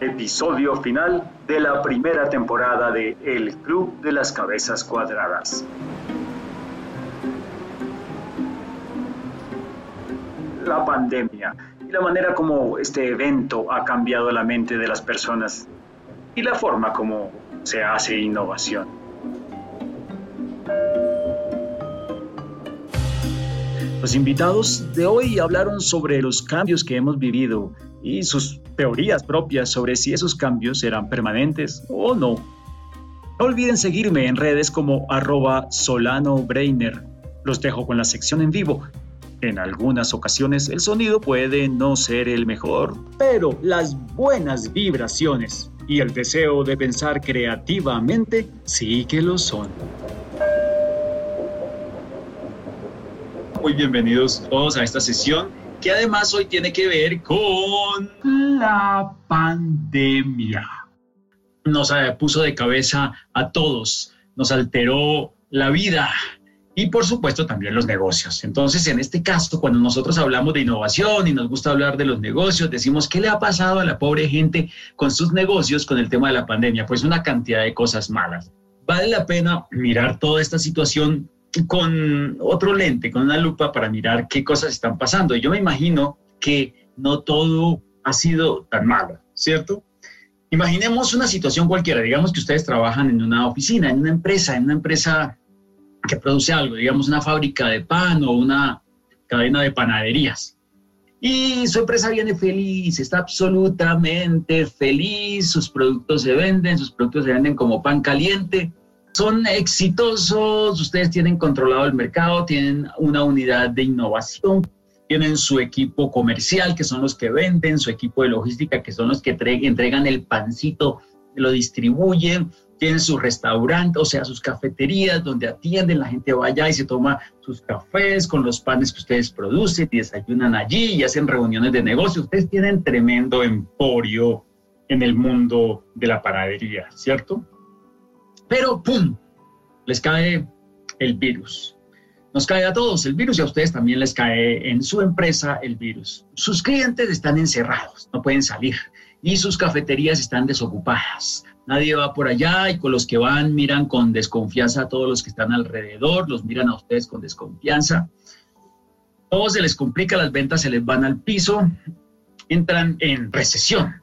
episodio final de la primera temporada de El Club de las Cabezas Cuadradas. La pandemia y la manera como este evento ha cambiado la mente de las personas y la forma como se hace innovación. Los invitados de hoy hablaron sobre los cambios que hemos vivido y sus teorías propias sobre si esos cambios serán permanentes o no. No olviden seguirme en redes como arroba Solano Los dejo con la sección en vivo. En algunas ocasiones el sonido puede no ser el mejor, pero las buenas vibraciones y el deseo de pensar creativamente sí que lo son. Muy bienvenidos todos a esta sesión que además hoy tiene que ver con la pandemia. Nos puso de cabeza a todos, nos alteró la vida y por supuesto también los negocios. Entonces, en este caso, cuando nosotros hablamos de innovación y nos gusta hablar de los negocios, decimos, ¿qué le ha pasado a la pobre gente con sus negocios con el tema de la pandemia? Pues una cantidad de cosas malas. Vale la pena mirar toda esta situación con otro lente, con una lupa para mirar qué cosas están pasando. Yo me imagino que no todo ha sido tan malo, ¿cierto? Imaginemos una situación cualquiera, digamos que ustedes trabajan en una oficina, en una empresa, en una empresa que produce algo, digamos una fábrica de pan o una cadena de panaderías. Y su empresa viene feliz, está absolutamente feliz, sus productos se venden, sus productos se venden como pan caliente, son exitosos, ustedes tienen controlado el mercado, tienen una unidad de innovación, tienen su equipo comercial, que son los que venden, su equipo de logística, que son los que entregan el pancito, lo distribuyen, tienen su restaurante, o sea, sus cafeterías donde atienden, la gente va allá y se toma sus cafés con los panes que ustedes producen y desayunan allí y hacen reuniones de negocio. Ustedes tienen tremendo emporio en el mundo de la panadería, ¿cierto? Pero, ¡pum!, les cae el virus. Nos cae a todos el virus y a ustedes también les cae en su empresa el virus. Sus clientes están encerrados, no pueden salir y sus cafeterías están desocupadas. Nadie va por allá y con los que van miran con desconfianza a todos los que están alrededor, los miran a ustedes con desconfianza. Todo se les complica, las ventas se les van al piso, entran en recesión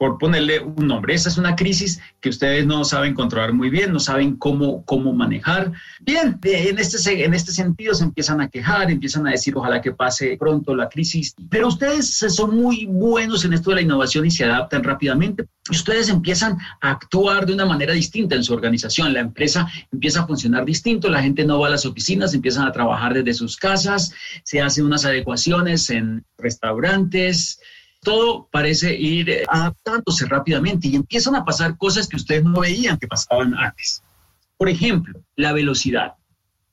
por ponerle un nombre. Esa es una crisis que ustedes no saben controlar muy bien, no saben cómo, cómo manejar. Bien, en este, en este sentido se empiezan a quejar, empiezan a decir ojalá que pase pronto la crisis, pero ustedes son muy buenos en esto de la innovación y se adaptan rápidamente. Ustedes empiezan a actuar de una manera distinta en su organización, la empresa empieza a funcionar distinto, la gente no va a las oficinas, empiezan a trabajar desde sus casas, se hacen unas adecuaciones en restaurantes, todo parece ir eh, adaptándose rápidamente y empiezan a pasar cosas que ustedes no veían que pasaban antes. Por ejemplo, la velocidad,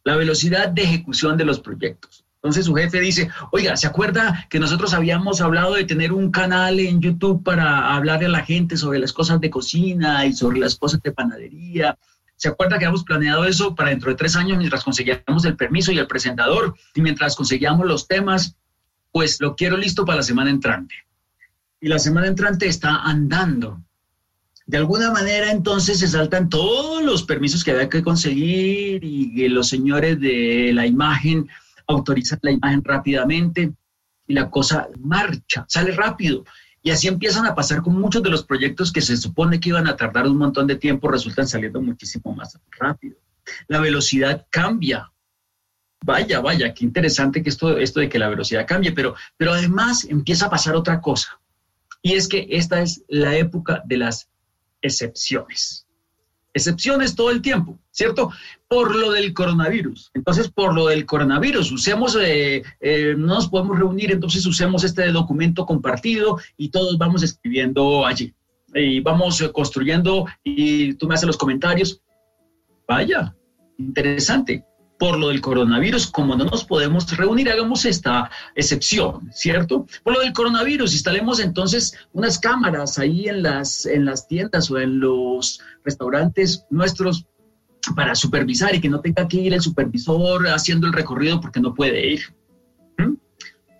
la velocidad de ejecución de los proyectos. Entonces su jefe dice, oiga, ¿se acuerda que nosotros habíamos hablado de tener un canal en YouTube para hablarle a la gente sobre las cosas de cocina y sobre las cosas de panadería? ¿Se acuerda que habíamos planeado eso para dentro de tres años mientras conseguíamos el permiso y el presentador y mientras conseguíamos los temas? Pues lo quiero listo para la semana entrante y la semana entrante está andando. De alguna manera entonces se saltan todos los permisos que había que conseguir y los señores de la imagen autorizan la imagen rápidamente y la cosa marcha, sale rápido. Y así empiezan a pasar con muchos de los proyectos que se supone que iban a tardar un montón de tiempo, resultan saliendo muchísimo más rápido. La velocidad cambia. Vaya, vaya, qué interesante que esto, esto de que la velocidad cambie, pero, pero además empieza a pasar otra cosa. Y es que esta es la época de las excepciones. Excepciones todo el tiempo, ¿cierto? Por lo del coronavirus. Entonces, por lo del coronavirus, usemos, eh, eh, no nos podemos reunir, entonces usemos este documento compartido y todos vamos escribiendo allí. Y vamos construyendo y tú me haces los comentarios. Vaya, interesante por lo del coronavirus, como no nos podemos reunir, hagamos esta excepción, ¿cierto? Por lo del coronavirus, instalemos entonces unas cámaras ahí en las, en las tiendas o en los restaurantes nuestros para supervisar y que no tenga que ir el supervisor haciendo el recorrido porque no puede ir.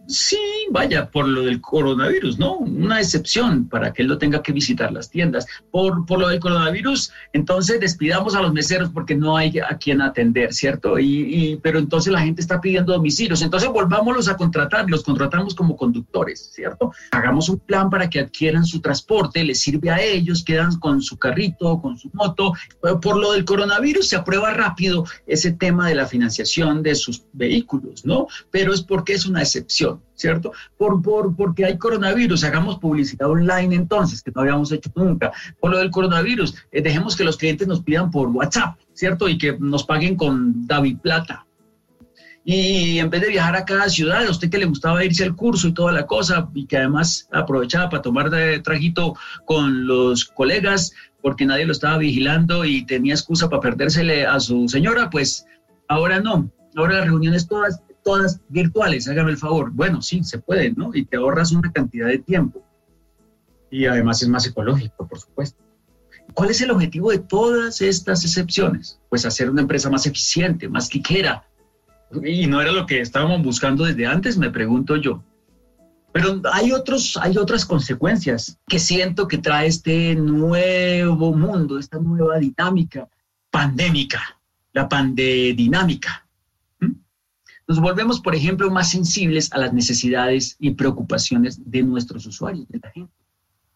Sí, vaya, por lo del coronavirus, ¿no? Una excepción para que él no tenga que visitar las tiendas. Por, por lo del coronavirus, entonces despidamos a los meseros porque no hay a quien atender, ¿cierto? Y, pero entonces la gente está pidiendo domicilios. Entonces volvámoslos a contratar, los contratamos como conductores, ¿cierto? Hagamos un plan para que adquieran su transporte, les sirve a ellos, quedan con su carrito, con su moto. Por lo del coronavirus se aprueba rápido ese tema de la financiación de sus vehículos, ¿no? Pero es porque es una excepción. ¿Cierto? Por, por, porque hay coronavirus, hagamos publicidad online entonces, que no habíamos hecho nunca. Por lo del coronavirus, eh, dejemos que los clientes nos pidan por WhatsApp, ¿cierto? Y que nos paguen con David Plata. Y en vez de viajar a cada ciudad, a usted que le gustaba irse al curso y toda la cosa, y que además aprovechaba para tomar de trajito con los colegas, porque nadie lo estaba vigilando y tenía excusa para perdérsele a su señora, pues ahora no. Ahora las reuniones todas todas virtuales, hágame el favor. Bueno, sí, se puede, ¿no? Y te ahorras una cantidad de tiempo. Y además es más ecológico, por supuesto. ¿Cuál es el objetivo de todas estas excepciones? Pues hacer una empresa más eficiente, más quiquera. Y no era lo que estábamos buscando desde antes, me pregunto yo. Pero hay, otros, hay otras consecuencias que siento que trae este nuevo mundo, esta nueva dinámica pandémica, la pandedinámica. Nos volvemos, por ejemplo, más sensibles a las necesidades y preocupaciones de nuestros usuarios, de la gente.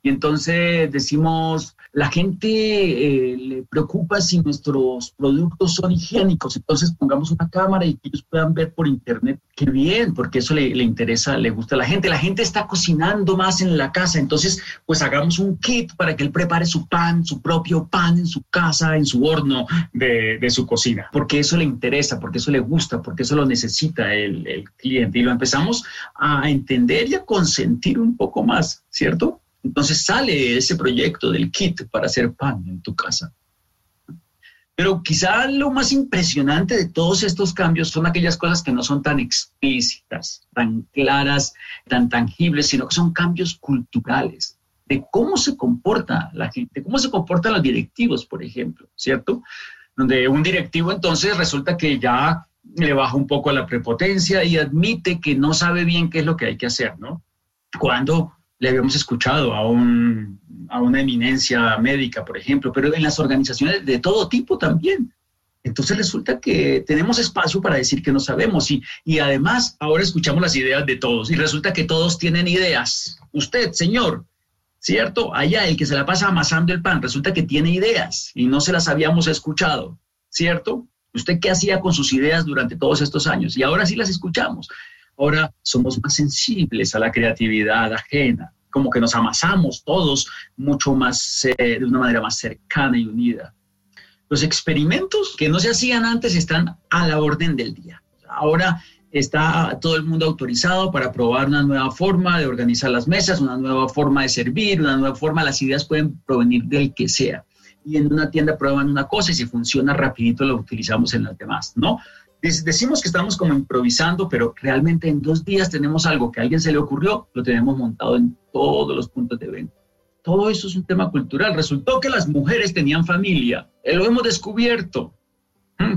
Y entonces decimos, la gente eh, le preocupa si nuestros productos son higiénicos, entonces pongamos una cámara y que ellos puedan ver por internet. Qué bien, porque eso le, le, interesa, le gusta a la gente. La gente está cocinando más en la casa, entonces pues hagamos un kit para que él prepare su pan, su propio pan en su casa, en su horno de, de su cocina, porque eso le interesa, porque eso le gusta, porque eso lo necesita el, el cliente. Y lo empezamos a entender y a consentir un poco más, ¿cierto? Entonces sale ese proyecto del kit para hacer pan en tu casa. Pero quizá lo más impresionante de todos estos cambios son aquellas cosas que no son tan explícitas, tan claras, tan tangibles, sino que son cambios culturales de cómo se comporta la gente, cómo se comportan los directivos, por ejemplo, ¿cierto? Donde un directivo entonces resulta que ya le baja un poco la prepotencia y admite que no sabe bien qué es lo que hay que hacer, ¿no? Cuando le habíamos escuchado a, un, a una eminencia médica, por ejemplo, pero en las organizaciones de todo tipo también. Entonces resulta que tenemos espacio para decir que no sabemos y, y además ahora escuchamos las ideas de todos y resulta que todos tienen ideas. Usted, señor, ¿cierto? Allá el que se la pasa amasando el pan, resulta que tiene ideas y no se las habíamos escuchado, ¿cierto? ¿Usted qué hacía con sus ideas durante todos estos años? Y ahora sí las escuchamos. Ahora somos más sensibles a la creatividad ajena, como que nos amasamos todos mucho más, eh, de una manera más cercana y unida. Los experimentos que no se hacían antes están a la orden del día. Ahora está todo el mundo autorizado para probar una nueva forma de organizar las mesas, una nueva forma de servir, una nueva forma, las ideas pueden provenir del que sea. Y en una tienda prueban una cosa y si funciona rapidito lo utilizamos en las demás, ¿no? Decimos que estamos como improvisando, pero realmente en dos días tenemos algo que a alguien se le ocurrió, lo tenemos montado en todos los puntos de venta. Todo eso es un tema cultural. Resultó que las mujeres tenían familia. Eh, lo hemos descubierto.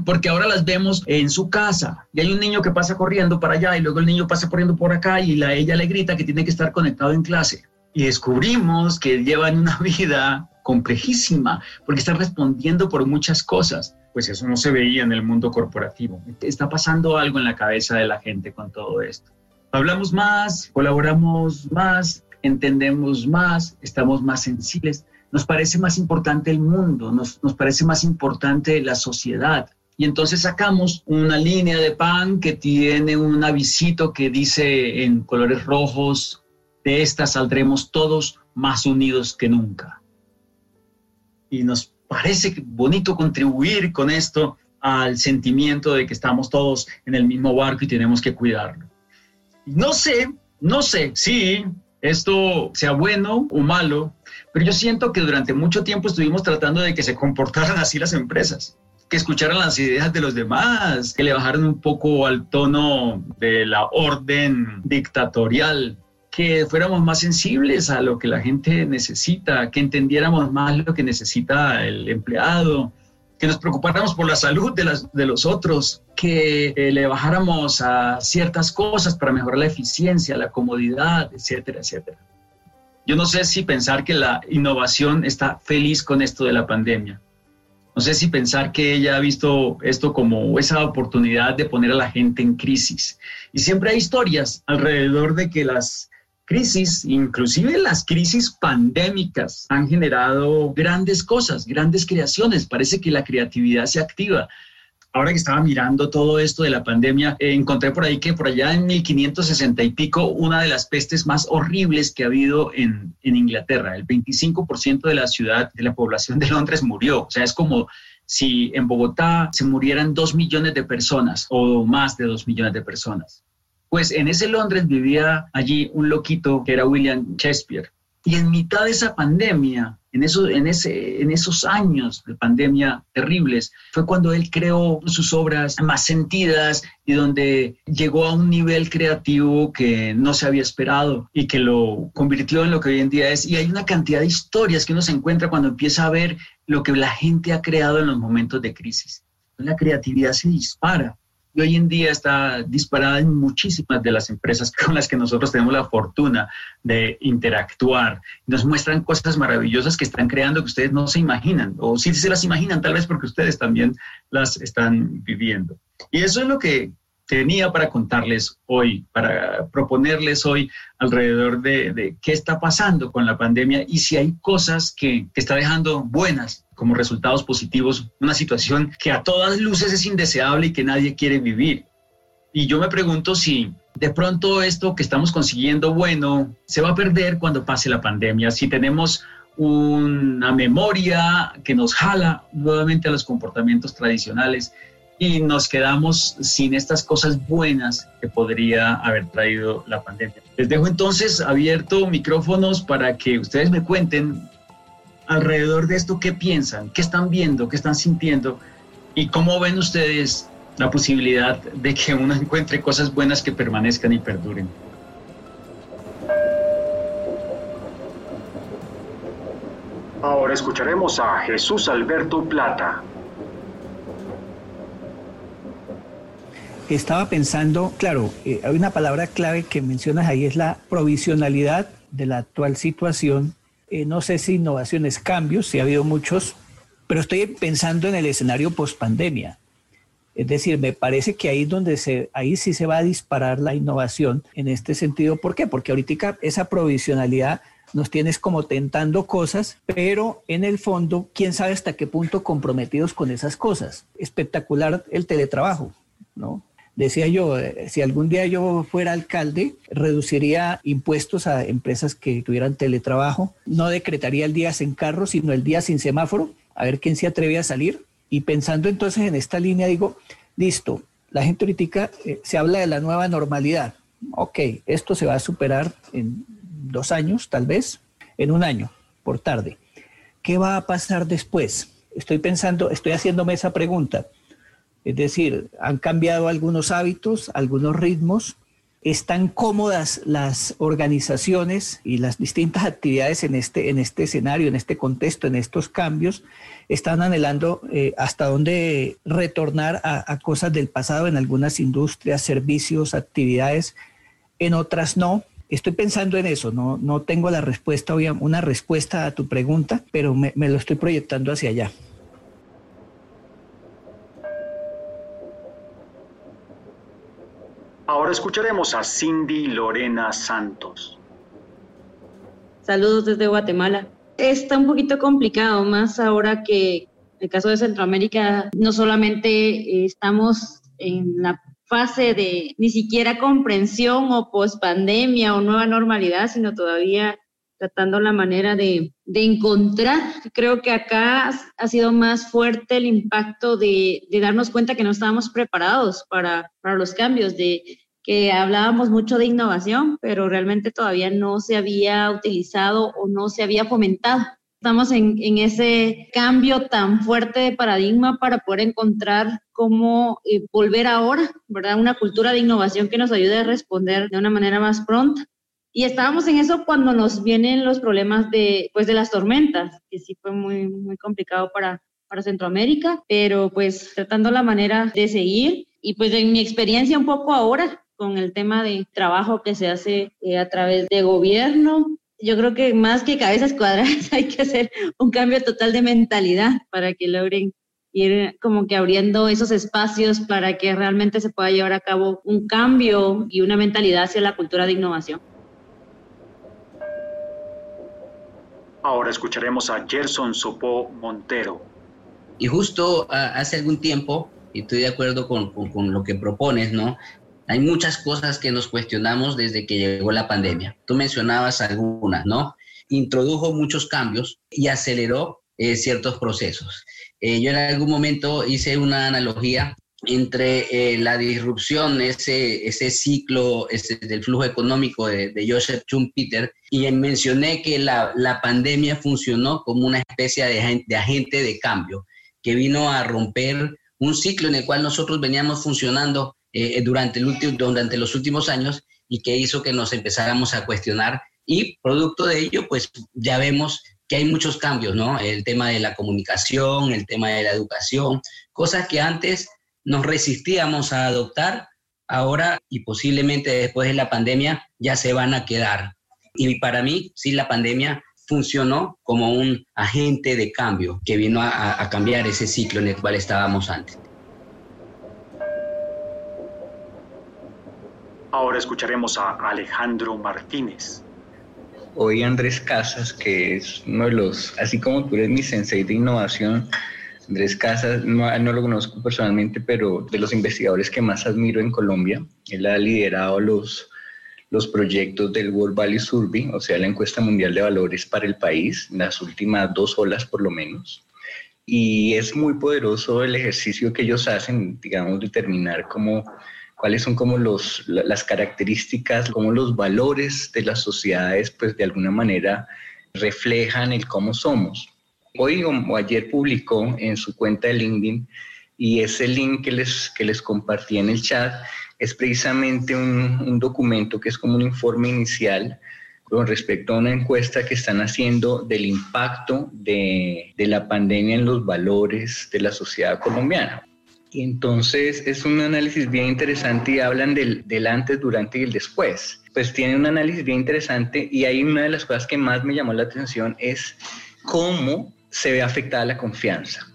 Porque ahora las vemos en su casa y hay un niño que pasa corriendo para allá y luego el niño pasa corriendo por acá y la, ella le grita que tiene que estar conectado en clase. Y descubrimos que llevan una vida complejísima porque están respondiendo por muchas cosas pues eso no se veía en el mundo corporativo. Está pasando algo en la cabeza de la gente con todo esto. Hablamos más, colaboramos más, entendemos más, estamos más sensibles. Nos parece más importante el mundo, nos, parece más importante la sociedad. Y entonces sacamos una línea de pan que tiene un avisito que dice en colores rojos, de esta saldremos todos más unidos que nunca. Y nos parece bonito contribuir con esto al sentimiento de que estamos todos en el mismo barco y tenemos que cuidarlo. No sé, no sé si esto sea bueno o malo, pero yo siento que durante mucho tiempo estuvimos tratando de que se comportaran así las empresas, que escucharan las ideas de los demás, que le bajaran un poco al tono de la orden dictatorial que fuéramos más sensibles a lo que la gente necesita, que entendiéramos más lo que necesita el empleado, que nos preocupáramos por la salud de, las, de los otros, que eh, le bajáramos a ciertas cosas para mejorar la eficiencia, la comodidad, etcétera, etcétera. Yo no sé si pensar que la innovación está feliz con esto de la pandemia. No sé si pensar que ella ha visto esto como esa oportunidad de poner a la gente en crisis. Y siempre hay historias alrededor de que las crisis, inclusive las crisis pandémicas, han generado grandes cosas, grandes creaciones. Parece que la creatividad se activa. Ahora que estaba mirando todo esto de la pandemia, eh, encontré por ahí que por allá en 1560 y pico, una de las pestes más horribles que ha habido en, en Inglaterra. El 25% de la ciudad, de la población de Londres murió. O sea, es como si en Bogotá se murieran dos millones de personas o más de dos millones de personas. Pues en ese Londres vivía allí un loquito que era William Shakespeare. Y en mitad de esa pandemia, en, eso, en, ese, en esos años de pandemia terribles, fue cuando él creó sus obras más sentidas y donde llegó a un nivel creativo que no se había esperado y que lo convirtió en lo que hoy en día es. Y hay una cantidad de historias que uno se encuentra cuando empieza a ver lo que la gente ha creado en los momentos de crisis. La creatividad se dispara y hoy en día está disparada en muchísimas de las empresas con las que nosotros tenemos la fortuna de interactuar. Nos muestran cosas maravillosas que están creando que ustedes no se imaginan, o si se las imaginan tal vez porque ustedes también las están viviendo. Y eso es lo que tenía para contarles hoy, para proponerles hoy alrededor de, qué está pasando con la pandemia y si hay cosas que, que está dejando buenas como resultados positivos una situación que a todas luces es indeseable y que nadie quiere vivir. Y yo me pregunto si de pronto esto que estamos consiguiendo bueno se va a perder cuando pase la pandemia, si tenemos una memoria que nos jala nuevamente a los comportamientos tradicionales y nos quedamos sin estas cosas buenas que podría haber traído la pandemia. Les dejo entonces abierto micrófonos para que ustedes me cuenten alrededor de esto, ¿qué piensan? ¿Qué están viendo? ¿Qué están sintiendo? ¿Y cómo ven ustedes la posibilidad de que uno encuentre cosas buenas que permanezcan y perduren? Ahora escucharemos a Jesús Alberto Plata. Estaba pensando, claro, eh, hay una palabra clave que mencionas ahí, es la provisionalidad de la actual situación eh, no sé si innovaciones, cambios, si ha habido muchos, pero estoy pensando en el escenario post pandemia. Es decir, me parece que ahí donde se, ahí sí se va a disparar la innovación en este sentido. ¿Por qué? Porque ahorita esa provisionalidad nos tienes como tentando cosas, pero en el fondo, quién sabe hasta qué punto comprometidos con esas cosas. Espectacular el teletrabajo, ¿no? Decía yo, eh, si algún día yo fuera alcalde, reduciría impuestos a empresas que tuvieran teletrabajo, no decretaría el día sin carro, sino el día sin semáforo, a ver quién se atreve a salir. Y pensando entonces en esta línea, digo, listo, la gente crítica, eh, se habla de la nueva normalidad. Ok, esto se va a superar en dos años, tal vez, en un año, por tarde. ¿Qué va a pasar después? Estoy pensando, estoy haciéndome esa pregunta. Es decir, han cambiado algunos hábitos, algunos ritmos, están cómodas las organizaciones y las distintas actividades en este, en este escenario, en este contexto, en estos cambios, están anhelando eh, hasta dónde retornar a, cosas del pasado en algunas industrias, servicios, actividades, en otras no. Estoy pensando en eso, no, no tengo la respuesta, una respuesta a tu pregunta, pero me lo estoy proyectando hacia allá. Ahora escucharemos a Cindy Lorena Santos. Saludos desde Guatemala. Está un poquito complicado, más ahora que el caso de Centroamérica no solamente estamos en la fase de ni siquiera comprensión o pospandemia o nueva normalidad, sino todavía tratando la manera de, de, encontrar. Creo que acá ha sido más fuerte el impacto de, de darnos cuenta que no estábamos preparados para, para, los cambios, de que hablábamos mucho de innovación, pero realmente todavía no se había utilizado o no se había fomentado. Estamos en, en ese cambio tan fuerte de paradigma para poder encontrar cómo eh, volver ahora, ¿verdad? Una cultura de innovación que nos ayude a responder de una manera más pronta. Y estábamos en eso cuando nos vienen los problemas de, pues, de las tormentas, que sí fue muy, muy complicado para, para Centroamérica, pero pues tratando la manera de seguir y pues en mi experiencia un poco ahora con el tema de trabajo que se hace eh, a través de gobierno, yo creo que más que cabezas cuadradas hay que hacer un cambio total de mentalidad para que logren ir como que abriendo esos espacios para que realmente se pueda llevar a cabo un cambio y una mentalidad hacia la cultura de innovación. Ahora escucharemos a Gerson Sopó Montero. Y justo ah, hace algún tiempo, y estoy de acuerdo con, con, lo que propones, ¿no? Hay muchas cosas que nos cuestionamos desde que llegó la pandemia. Tú mencionabas algunas, ¿no? Introdujo muchos cambios y aceleró eh, ciertos procesos. Eh, yo en algún momento hice una analogía entre eh, la disrupción, ese, ese ciclo ese, del flujo económico de, Joseph Schumpeter, y mencioné que la, la, pandemia funcionó como una especie de, de agente de cambio, que vino a romper un ciclo en el cual nosotros veníamos funcionando eh, durante, el último, durante los últimos años y que hizo que nos empezáramos a cuestionar y producto de ello, pues ya vemos que hay muchos cambios, ¿no? El tema de la comunicación, el tema de la educación, cosas que antes nos resistíamos a adoptar, ahora y posiblemente después de la pandemia ya se van a quedar. Y para mí, sí, la pandemia funcionó como un agente de cambio que vino a, a cambiar ese ciclo en el cual estábamos antes. Ahora escucharemos a Alejandro Martínez. Hoy Andrés Casas, que es uno de los, así como tú eres mi sensei de innovación, Andrés Casas, no, lo conozco personalmente, pero de los investigadores que más admiro en Colombia, él ha liderado los, los proyectos del World Value Survey, o sea, la encuesta mundial de valores para el país, las últimas dos olas por lo menos. Y es muy poderoso el ejercicio que ellos hacen, digamos, determinar cómo cuáles son como los, las características, como los valores de las sociedades, pues de alguna manera reflejan el cómo somos. Hoy o ayer publicó en su cuenta de LinkedIn y ese link que les, que les compartí en el chat es precisamente un, un documento que es como un informe inicial con respecto a una encuesta que están haciendo del impacto de, de la pandemia en los valores de la sociedad colombiana. Y entonces es un análisis bien interesante y hablan del, del, antes, durante y el después. Pues tiene un análisis bien interesante y ahí una de las cosas que más me llamó la atención es cómo se ve afectada la confianza.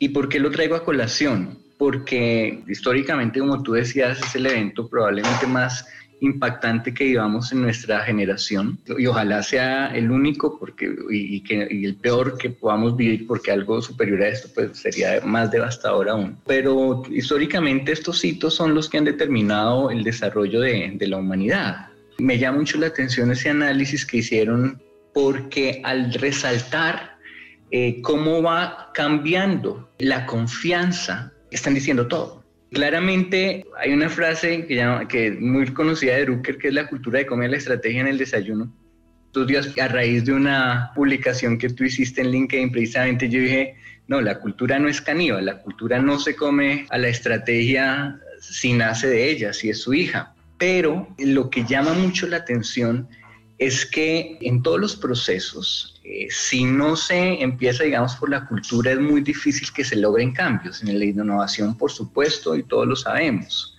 ¿Y por qué lo traigo a colación? Porque históricamente, como tú decías, es el evento probablemente más impactante que vivamos en nuestra generación y ojalá sea el único porque, y, que, y el peor que podamos vivir porque algo superior a esto pues sería más devastador aún. Pero históricamente estos hitos son los que han determinado el desarrollo de, de la humanidad. Me llama mucho la atención ese análisis que hicieron porque al resaltar eh, cómo va cambiando la confianza, están diciendo todo. Claramente hay una frase que, es muy conocida de Drucker, que es la cultura de comer la estrategia en el desayuno. Estos a raíz de una publicación que tú hiciste en LinkedIn, precisamente yo dije, no, la cultura no es caníbal, la cultura no se come a la estrategia si nace de ella, si es su hija. Pero lo que llama mucho la atención es que en todos los procesos, eh, si no se empieza, digamos, por la cultura, es muy difícil que se logren cambios. En la innovación, por supuesto, y todos lo sabemos.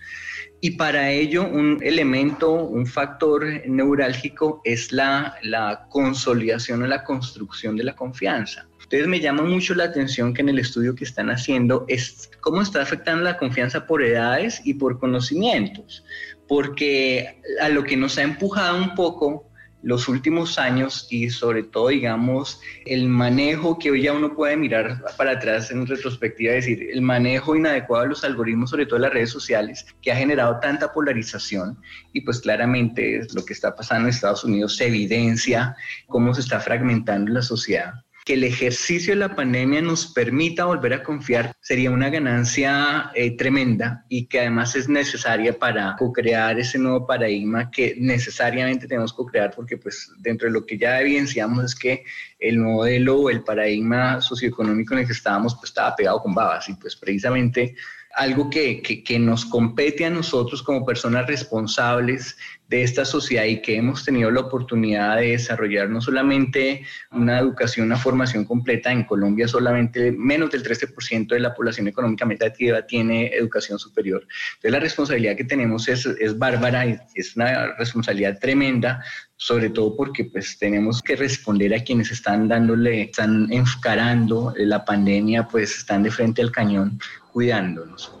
Y para ello, un elemento, un factor neurálgico es la, la consolidación o la construcción de la confianza. Entonces me llama mucho la atención que en el estudio que están haciendo es cómo está afectando la confianza por edades y por conocimientos, porque a lo que nos ha empujado un poco los últimos años y sobre todo, digamos, el manejo que hoy ya uno puede mirar para atrás en retrospectiva, decir, el manejo inadecuado de los algoritmos, sobre todo de las redes sociales, que ha generado tanta polarización y pues claramente lo que está pasando en Estados Unidos se evidencia cómo se está fragmentando la sociedad que el ejercicio de la pandemia nos permita volver a confiar sería una ganancia eh, tremenda y que además es necesaria para co-crear ese nuevo paradigma que necesariamente tenemos que crear porque pues dentro de lo que ya evidenciamos es que el modelo o el paradigma socioeconómico en el que estábamos pues estaba pegado con babas y pues precisamente algo que, que, que, nos compete a nosotros como personas responsables de esta sociedad y que hemos tenido la oportunidad de desarrollar no solamente una educación, una formación completa, en Colombia solamente menos del 13% de la población económicamente activa tiene educación superior. Entonces la responsabilidad que tenemos es, es bárbara, es una responsabilidad tremenda, sobre todo porque pues tenemos que responder a quienes están dándole, están encarando la pandemia, pues están de frente al cañón cuidándonos.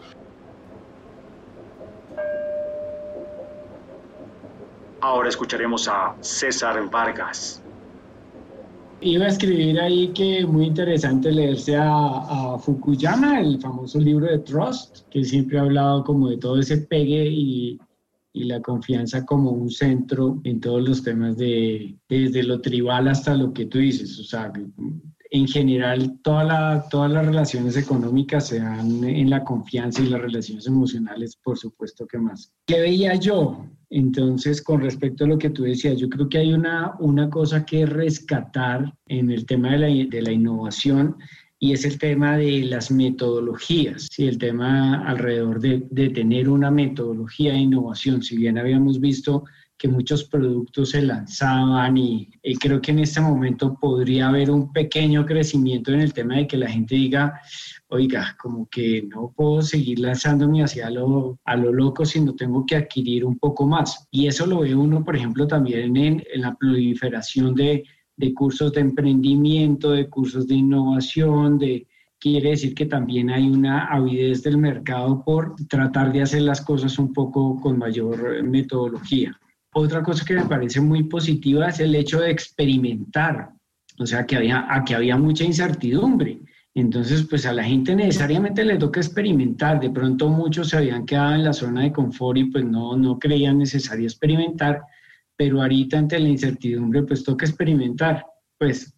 Ahora escucharemos a César Vargas. Iba a escribir ahí que muy interesante leerse a, Fukuyama, el famoso libro de Trust, que siempre ha hablado como de todo ese pegue y, y la confianza como un centro en todos los temas de desde lo tribal hasta lo que tú dices, o sea, en general toda todas las relaciones económicas se dan en la confianza y las relaciones emocionales, por supuesto que más. ¿Qué veía yo? Entonces, con respecto a lo que tú decías, yo creo que hay una, una cosa que rescatar en el tema de la, de la innovación y es el tema de las metodologías, ¿sí? el tema alrededor de, de tener una metodología de innovación. Si bien habíamos visto que muchos productos se lanzaban y, creo que en este momento podría haber un pequeño crecimiento en el tema de que la gente diga, oiga, como que no puedo seguir lanzándome hacia lo, a lo loco, sino tengo que adquirir un poco más. Y eso lo ve uno, por ejemplo, también en, en la proliferación de, de cursos de emprendimiento, de cursos de innovación, de, quiere decir que también hay una avidez del mercado por tratar de hacer las cosas un poco con mayor metodología. Otra cosa que me parece muy positiva es el hecho de experimentar, o sea, que había, que había mucha incertidumbre. Entonces, pues a la gente necesariamente le toca experimentar. De pronto muchos se habían quedado en la zona de confort y pues no, no creían necesario experimentar, pero ahorita ante la incertidumbre pues toca experimentar. Pues,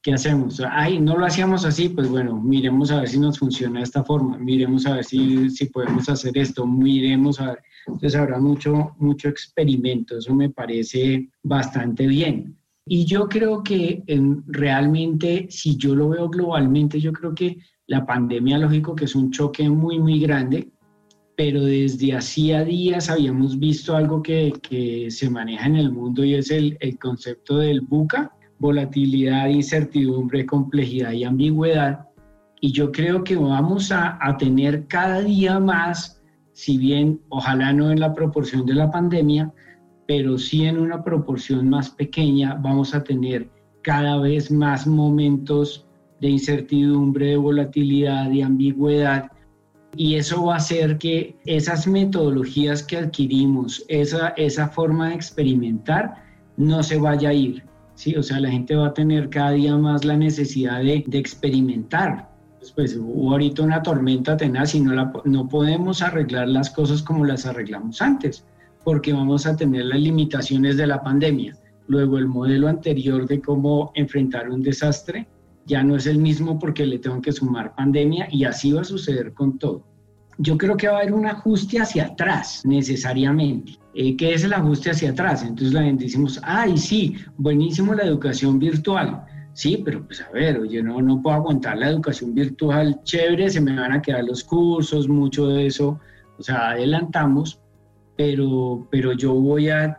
¿qué hacemos? Ay, no lo hacíamos así, pues bueno, miremos a ver si nos funciona de esta forma, miremos a ver si, si podemos hacer esto, miremos a ver entonces habrá mucho, mucho experimento, eso me parece bastante bien. Y yo creo que realmente, si yo lo veo globalmente, yo creo que la pandemia, lógico que es un choque muy, muy grande, pero desde hacía días habíamos visto algo que, que se maneja en el mundo y es el, el concepto del buca, volatilidad, incertidumbre, complejidad y ambigüedad. Y yo creo que vamos a, a tener cada día más si bien ojalá no en la proporción de la pandemia, pero sí en una proporción más pequeña vamos a tener cada vez más momentos de incertidumbre, de volatilidad, de ambigüedad. Y eso va a hacer que esas metodologías que adquirimos, esa, esa forma de experimentar, no se vaya a ir. ¿sí? O sea, la gente va a tener cada día más la necesidad de, de experimentar, pues hubo ahorita una tormenta tenaz y no, la, no podemos arreglar las cosas como las arreglamos antes, porque vamos a tener las limitaciones de la pandemia. Luego el modelo anterior de cómo enfrentar un desastre ya no es el mismo porque le tengo que sumar pandemia y así va a suceder con todo. Yo creo que va a haber un ajuste hacia atrás necesariamente. Eh, ¿Qué es el ajuste hacia atrás? Entonces la gente decimos, ay, sí, buenísimo la educación virtual Sí, pero pues a ver, oye, no, no puedo aguantar la educación virtual chévere, se me van a quedar los cursos, mucho de eso, o sea, adelantamos, pero, pero yo voy a,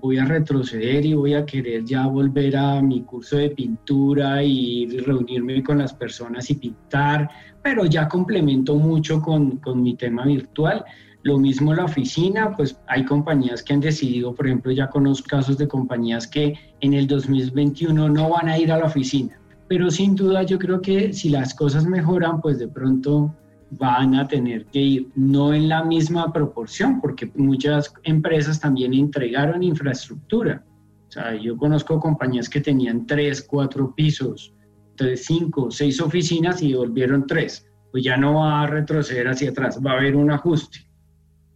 voy a retroceder y voy a querer ya volver a mi curso de pintura y reunirme con las personas y pintar, pero ya complemento mucho con, con mi tema virtual. Lo mismo la oficina, pues hay compañías que han decidido, por ejemplo, ya conozco casos de compañías que en el 2021 no van a ir a la oficina. Pero sin duda yo creo que si las cosas mejoran, pues de pronto van a tener que ir, no en la misma proporción, porque muchas empresas también entregaron infraestructura. O sea, yo conozco compañías que tenían tres, cuatro pisos, tres, cinco, seis oficinas y volvieron tres. Pues ya no va a retroceder hacia atrás, va a haber un ajuste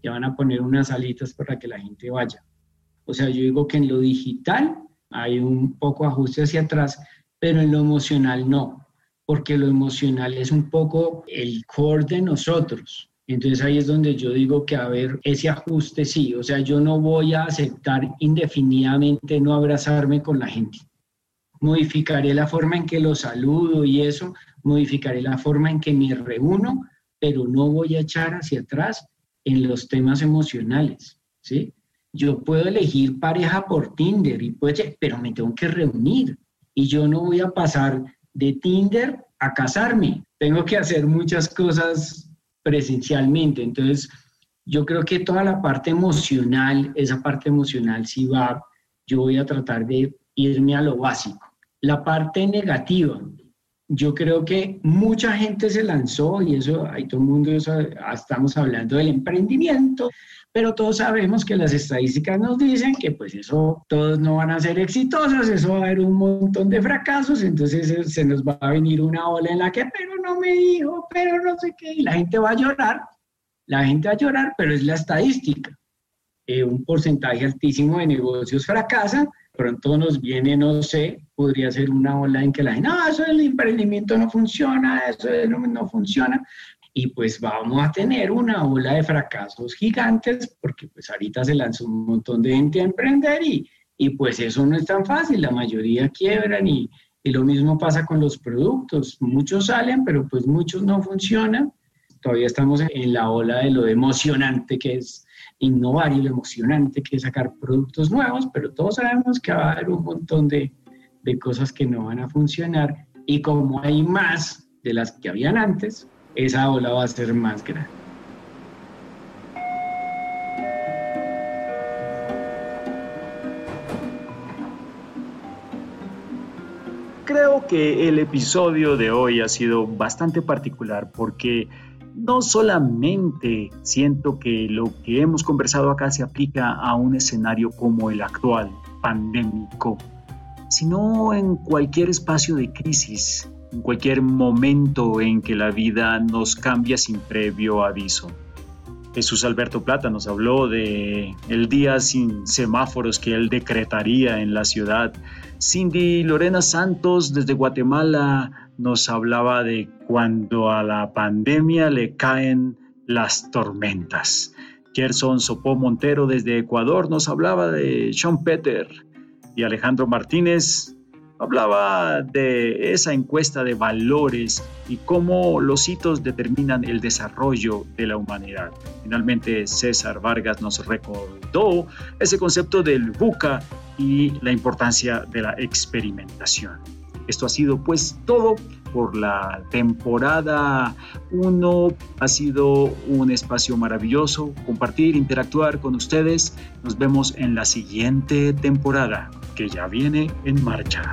ya van a poner unas salitas para que la gente vaya. O sea, yo digo que en lo digital hay un poco ajuste hacia atrás, pero en lo emocional no, porque lo emocional es un poco el core de nosotros. Entonces ahí es donde yo digo que a ver, ese ajuste sí, o sea, yo no voy a aceptar indefinidamente no abrazarme con la gente. Modificaré la forma en que lo saludo y eso, modificaré la forma en que me reúno, pero no voy a echar hacia atrás en los temas emocionales, ¿sí? yo puedo elegir pareja por Tinder, y puede, pero me tengo que reunir y yo no voy a pasar de Tinder a casarme. Tengo que hacer muchas cosas presencialmente. Entonces, yo creo que toda la parte emocional, esa parte emocional sí va, yo voy a tratar de irme a lo básico. La parte negativa, yo creo que mucha gente se lanzó y eso, hay todo el mundo, estamos hablando del emprendimiento, pero todos sabemos que las estadísticas nos dicen que pues eso, todos no van a ser exitosos, eso va a haber un montón de fracasos, entonces se nos va a venir una ola en la que, pero no me dijo, pero no sé qué, y la gente va a llorar, la gente va a llorar, pero es la estadística. Eh, un porcentaje altísimo de negocios fracasan, pronto nos viene, no sé, podría ser una ola en que la gente, no, eso del emprendimiento no funciona, eso no, no funciona, y pues vamos a tener una ola de fracasos gigantes porque pues ahorita se lanzó un montón de gente a emprender y, y pues eso no es tan fácil, la mayoría quiebran y, y lo mismo pasa con los productos, muchos salen pero pues muchos no funcionan, todavía estamos en la ola de lo emocionante que es innovar y lo emocionante que es sacar productos nuevos, pero todos sabemos que va a haber un montón de, de cosas que no van a funcionar y como hay más de las que habían antes, esa ola va a ser más grande. Creo que el episodio de hoy ha sido bastante particular porque no solamente siento que lo que hemos conversado acá se aplica a un escenario como el actual, pandémico, sino en cualquier espacio de crisis en cualquier momento en que la vida nos cambia sin previo aviso. Jesús Alberto Plata nos habló de el día sin semáforos que él decretaría en la ciudad. Cindy Lorena Santos desde Guatemala nos hablaba de cuando a la pandemia le caen las tormentas. Gerson Sopó Montero desde Ecuador nos hablaba de Sean Peter y Alejandro Martínez hablaba de esa encuesta de valores y cómo los hitos determinan el desarrollo de la humanidad. Finalmente, César Vargas nos recordó ese concepto del buca y la importancia de la experimentación. Esto ha sido pues todo por la temporada 1. Ha sido un espacio maravilloso compartir, interactuar con ustedes. Nos vemos en la siguiente temporada que ya viene en marcha.